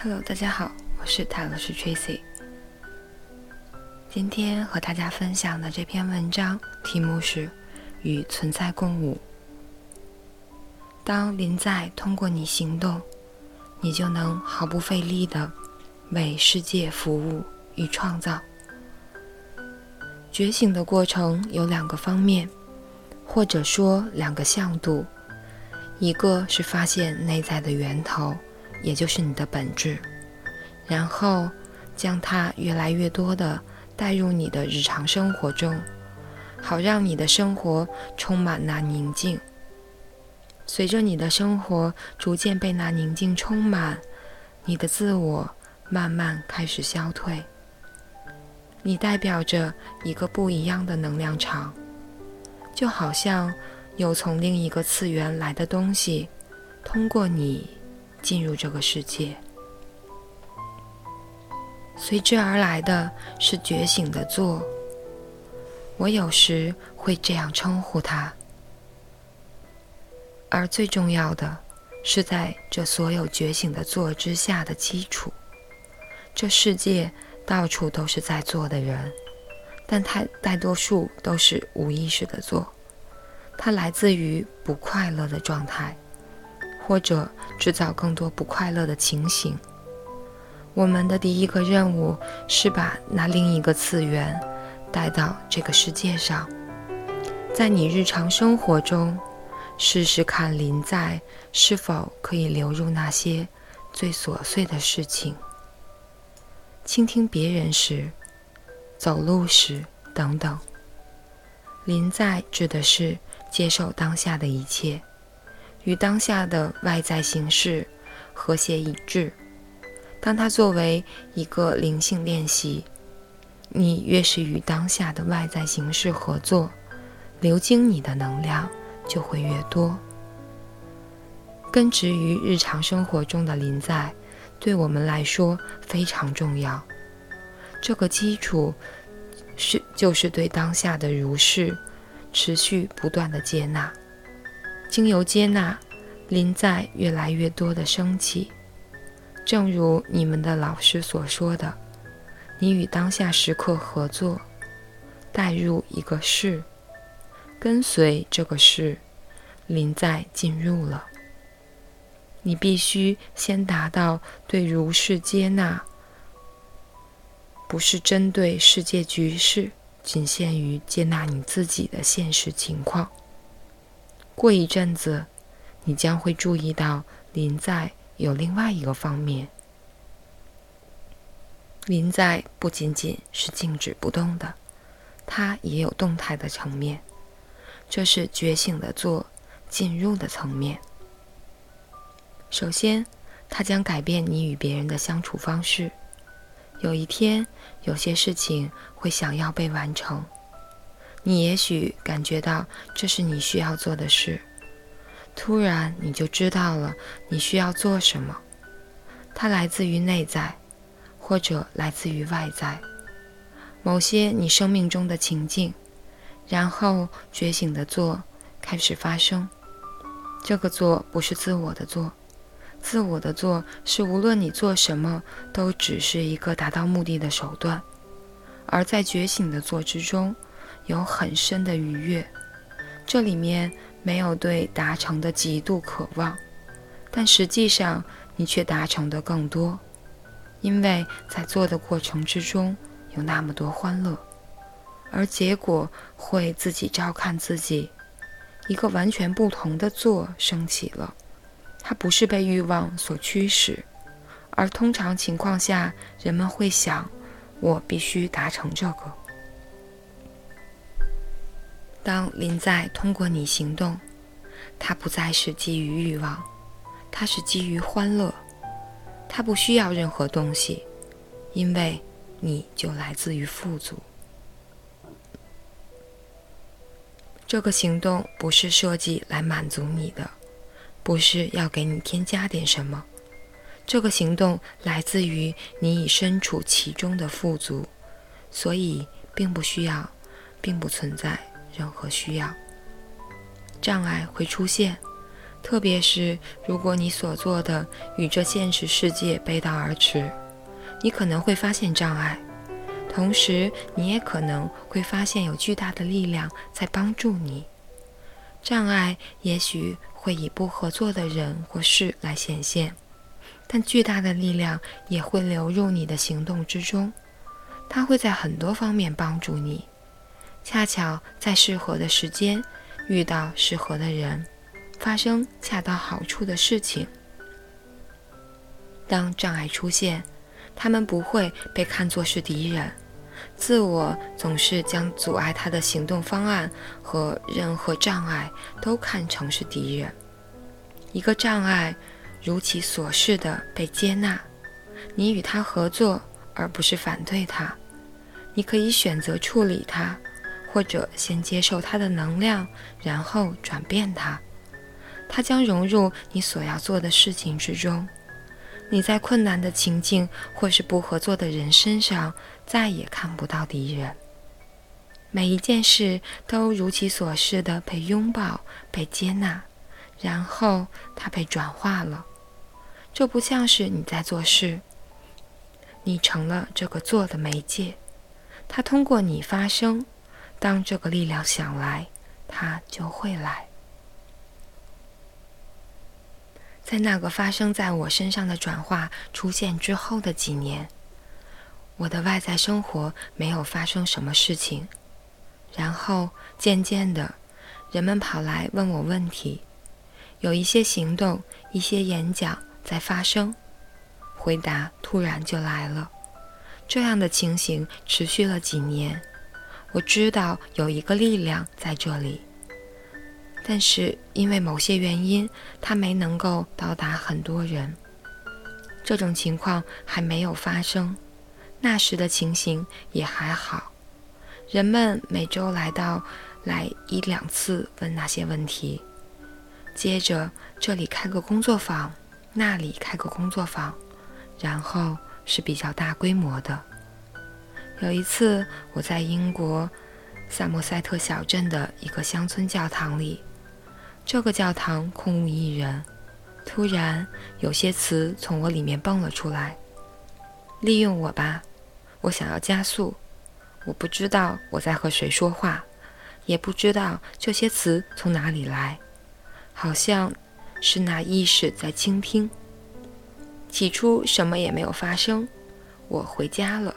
Hello，大家好，我是塔罗斯 Tracy。今天和大家分享的这篇文章题目是“与存在共舞”。当临在通过你行动，你就能毫不费力的为世界服务与创造。觉醒的过程有两个方面，或者说两个向度，一个是发现内在的源头。也就是你的本质，然后将它越来越多的带入你的日常生活中，好让你的生活充满那宁静。随着你的生活逐渐被那宁静充满，你的自我慢慢开始消退。你代表着一个不一样的能量场，就好像有从另一个次元来的东西通过你。进入这个世界，随之而来的是觉醒的做。我有时会这样称呼它。而最重要的是，在这所有觉醒的做之下的基础，这世界到处都是在做的人，但太大多数都是无意识的做，它来自于不快乐的状态。或者制造更多不快乐的情形。我们的第一个任务是把那另一个次元带到这个世界上。在你日常生活中，试试看临在是否可以流入那些最琐碎的事情。倾听别人时，走路时等等。临在指的是接受当下的一切。与当下的外在形式和谐一致。当它作为一个灵性练习，你越是与当下的外在形式合作，流经你的能量就会越多。根植于日常生活中的临在，对我们来说非常重要。这个基础是就是对当下的如是持续不断的接纳。经由接纳，临在越来越多的升起。正如你们的老师所说的，你与当下时刻合作，带入一个事，跟随这个事，临在进入了。你必须先达到对如是接纳，不是针对世界局势，仅限于接纳你自己的现实情况。过一阵子，你将会注意到临在有另外一个方面。临在不仅仅是静止不动的，它也有动态的层面。这是觉醒的做进入的层面。首先，它将改变你与别人的相处方式。有一天，有些事情会想要被完成。你也许感觉到这是你需要做的事，突然你就知道了你需要做什么。它来自于内在，或者来自于外在，某些你生命中的情境，然后觉醒的做开始发生。这个做不是自我的做，自我的做是无论你做什么都只是一个达到目的的手段，而在觉醒的做之中。有很深的愉悦，这里面没有对达成的极度渴望，但实际上你却达成的更多，因为在做的过程之中有那么多欢乐，而结果会自己照看自己，一个完全不同的做升起了，它不是被欲望所驱使，而通常情况下人们会想，我必须达成这个。当临在通过你行动，它不再是基于欲望，它是基于欢乐。它不需要任何东西，因为你就来自于富足。这个行动不是设计来满足你的，不是要给你添加点什么。这个行动来自于你已身处其中的富足，所以并不需要，并不存在。任何需要障碍会出现，特别是如果你所做的与这现实世界背道而驰，你可能会发现障碍，同时你也可能会发现有巨大的力量在帮助你。障碍也许会以不合作的人或事来显现，但巨大的力量也会流入你的行动之中，它会在很多方面帮助你。恰巧在适合的时间遇到适合的人，发生恰到好处的事情。当障碍出现，他们不会被看作是敌人。自我总是将阻碍他的行动方案和任何障碍都看成是敌人。一个障碍如其所示的被接纳，你与他合作而不是反对他。你可以选择处理它。或者先接受它的能量，然后转变它，它将融入你所要做的事情之中。你在困难的情境或是不合作的人身上再也看不到敌人。每一件事都如其所示的被拥抱、被接纳，然后它被转化了。这不像是你在做事，你成了这个做的媒介，它通过你发生。当这个力量想来，它就会来。在那个发生在我身上的转化出现之后的几年，我的外在生活没有发生什么事情。然后渐渐的，人们跑来问我问题，有一些行动、一些演讲在发生，回答突然就来了。这样的情形持续了几年。我知道有一个力量在这里，但是因为某些原因，它没能够到达很多人。这种情况还没有发生，那时的情形也还好。人们每周来到来一两次问那些问题，接着这里开个工作坊，那里开个工作坊，然后是比较大规模的。有一次，我在英国萨默塞特小镇的一个乡村教堂里，这个教堂空无一人。突然，有些词从我里面蹦了出来：“利用我吧，我想要加速。”我不知道我在和谁说话，也不知道这些词从哪里来，好像是那意识在倾听。起初什么也没有发生，我回家了。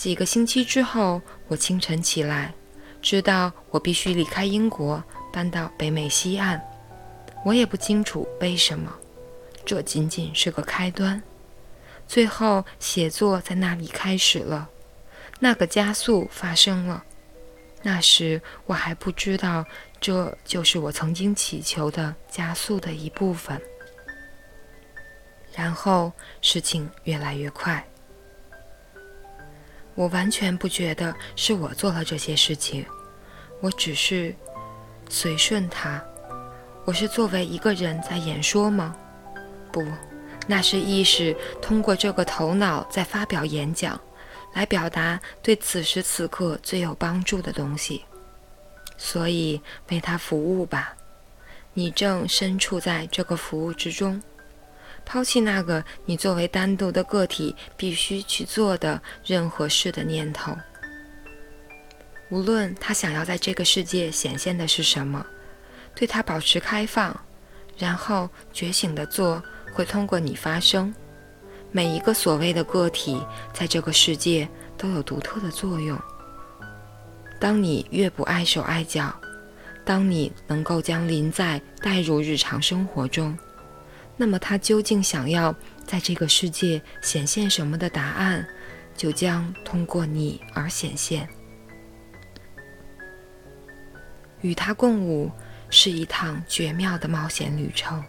几个星期之后，我清晨起来，知道我必须离开英国，搬到北美西岸。我也不清楚为什么，这仅仅是个开端。最后，写作在那里开始了，那个加速发生了。那时我还不知道，这就是我曾经祈求的加速的一部分。然后，事情越来越快。我完全不觉得是我做了这些事情，我只是随顺他。我是作为一个人在演说吗？不，那是意识通过这个头脑在发表演讲，来表达对此时此刻最有帮助的东西。所以为他服务吧，你正身处在这个服务之中。抛弃那个你作为单独的个体必须去做的任何事的念头，无论他想要在这个世界显现的是什么，对他保持开放，然后觉醒的做会通过你发生。每一个所谓的个体在这个世界都有独特的作用。当你越不碍手碍脚，当你能够将临在带入日常生活中。那么，他究竟想要在这个世界显现什么的答案，就将通过你而显现。与他共舞是一趟绝妙的冒险旅程。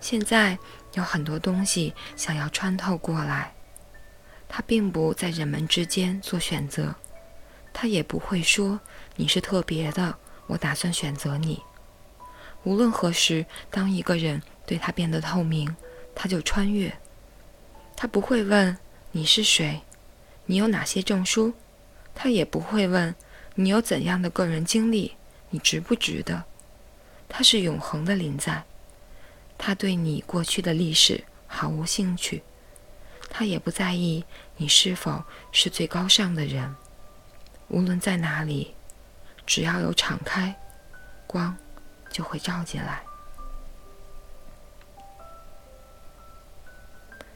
现在有很多东西想要穿透过来，他并不在人们之间做选择，他也不会说你是特别的，我打算选择你。无论何时，当一个人。对他变得透明，他就穿越。他不会问你是谁，你有哪些证书，他也不会问你有怎样的个人经历，你值不值得。他是永恒的临在。他对你过去的历史毫无兴趣，他也不在意你是否是最高尚的人。无论在哪里，只要有敞开，光就会照进来。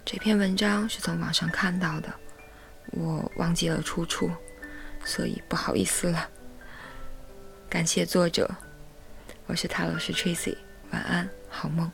这篇文章是从网上看到的，我忘记了出处，所以不好意思了。感谢作者，我是塔罗师 Tracy，晚安，好梦。